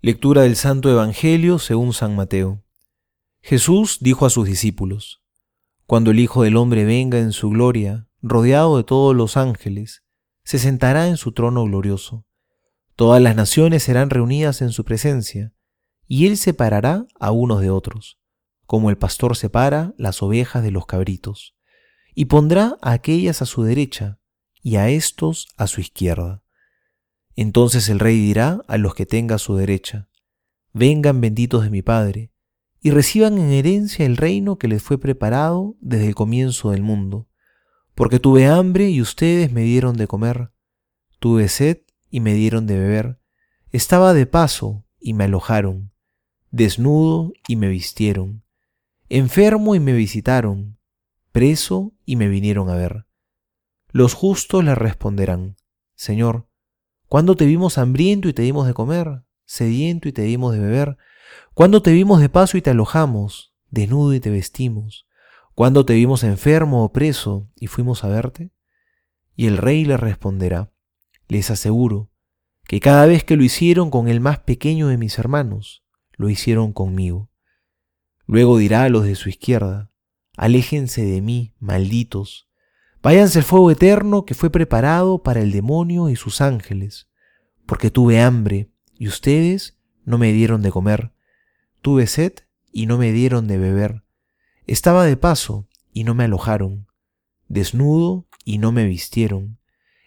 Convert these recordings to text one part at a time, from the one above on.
Lectura del Santo Evangelio según San Mateo. Jesús dijo a sus discípulos, Cuando el Hijo del Hombre venga en su gloria, rodeado de todos los ángeles, se sentará en su trono glorioso. Todas las naciones serán reunidas en su presencia, y él separará a unos de otros, como el pastor separa las ovejas de los cabritos, y pondrá a aquellas a su derecha y a éstos a su izquierda. Entonces el rey dirá a los que tenga a su derecha, vengan benditos de mi Padre, y reciban en herencia el reino que les fue preparado desde el comienzo del mundo. Porque tuve hambre y ustedes me dieron de comer, tuve sed y me dieron de beber, estaba de paso y me alojaron, desnudo y me vistieron, enfermo y me visitaron, preso y me vinieron a ver. Los justos le responderán, Señor, ¿Cuándo te vimos hambriento y te dimos de comer? Sediento y te dimos de beber. ¿Cuándo te vimos de paso y te alojamos? Desnudo y te vestimos. ¿Cuándo te vimos enfermo o preso y fuimos a verte? Y el rey le responderá, les aseguro, que cada vez que lo hicieron con el más pequeño de mis hermanos, lo hicieron conmigo. Luego dirá a los de su izquierda, aléjense de mí, malditos, Váyanse al fuego eterno que fue preparado para el demonio y sus ángeles, porque tuve hambre y ustedes no me dieron de comer, tuve sed y no me dieron de beber, estaba de paso y no me alojaron, desnudo y no me vistieron,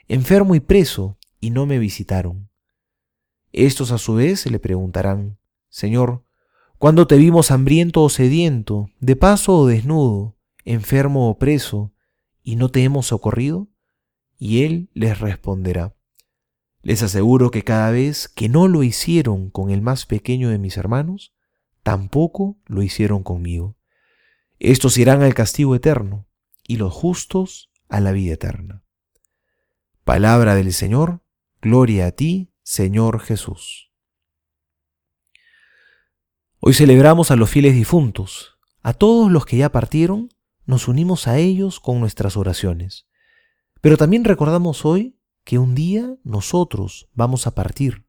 enfermo y preso y no me visitaron. Estos a su vez le preguntarán, Señor, ¿cuándo te vimos hambriento o sediento, de paso o desnudo, enfermo o preso, y no te hemos socorrido? Y él les responderá, les aseguro que cada vez que no lo hicieron con el más pequeño de mis hermanos, tampoco lo hicieron conmigo. Estos irán al castigo eterno y los justos a la vida eterna. Palabra del Señor, gloria a ti, Señor Jesús. Hoy celebramos a los fieles difuntos, a todos los que ya partieron nos unimos a ellos con nuestras oraciones. Pero también recordamos hoy que un día nosotros vamos a partir.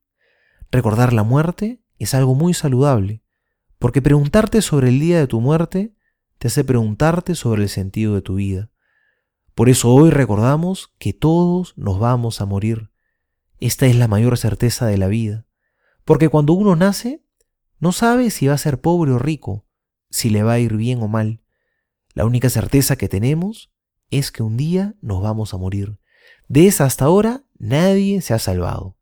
Recordar la muerte es algo muy saludable, porque preguntarte sobre el día de tu muerte te hace preguntarte sobre el sentido de tu vida. Por eso hoy recordamos que todos nos vamos a morir. Esta es la mayor certeza de la vida, porque cuando uno nace, no sabe si va a ser pobre o rico, si le va a ir bien o mal. La única certeza que tenemos es que un día nos vamos a morir. De esa hasta ahora nadie se ha salvado.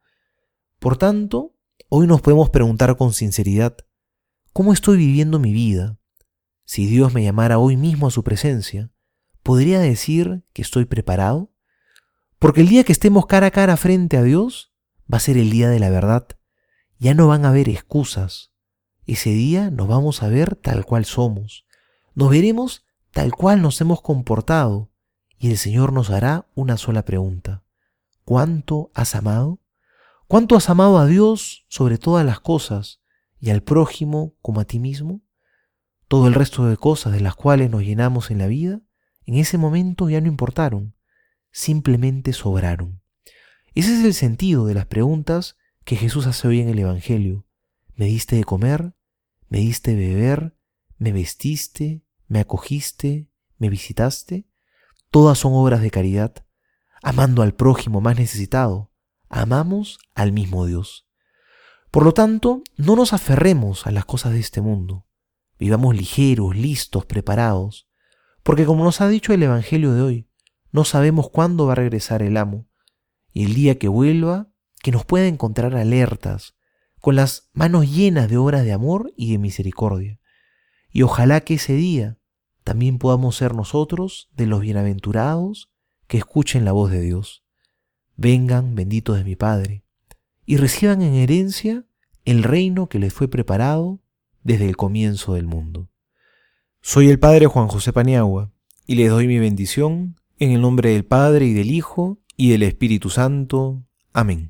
Por tanto, hoy nos podemos preguntar con sinceridad, ¿cómo estoy viviendo mi vida? Si Dios me llamara hoy mismo a su presencia, ¿podría decir que estoy preparado? Porque el día que estemos cara a cara frente a Dios va a ser el día de la verdad. Ya no van a haber excusas. Ese día nos vamos a ver tal cual somos. Nos veremos tal cual nos hemos comportado, y el Señor nos hará una sola pregunta. ¿Cuánto has amado? ¿Cuánto has amado a Dios sobre todas las cosas y al prójimo como a ti mismo? Todo el resto de cosas de las cuales nos llenamos en la vida, en ese momento ya no importaron, simplemente sobraron. Ese es el sentido de las preguntas que Jesús hace hoy en el Evangelio. ¿Me diste de comer? ¿Me diste de beber? ¿Me vestiste? me acogiste, me visitaste, todas son obras de caridad, amando al prójimo más necesitado, amamos al mismo Dios. Por lo tanto, no nos aferremos a las cosas de este mundo, vivamos ligeros, listos, preparados, porque como nos ha dicho el Evangelio de hoy, no sabemos cuándo va a regresar el amo, y el día que vuelva, que nos pueda encontrar alertas, con las manos llenas de obras de amor y de misericordia. Y ojalá que ese día también podamos ser nosotros de los bienaventurados que escuchen la voz de Dios. Vengan, benditos de mi Padre, y reciban en herencia el reino que les fue preparado desde el comienzo del mundo. Soy el Padre Juan José Paniagua, y les doy mi bendición en el nombre del Padre y del Hijo y del Espíritu Santo. Amén.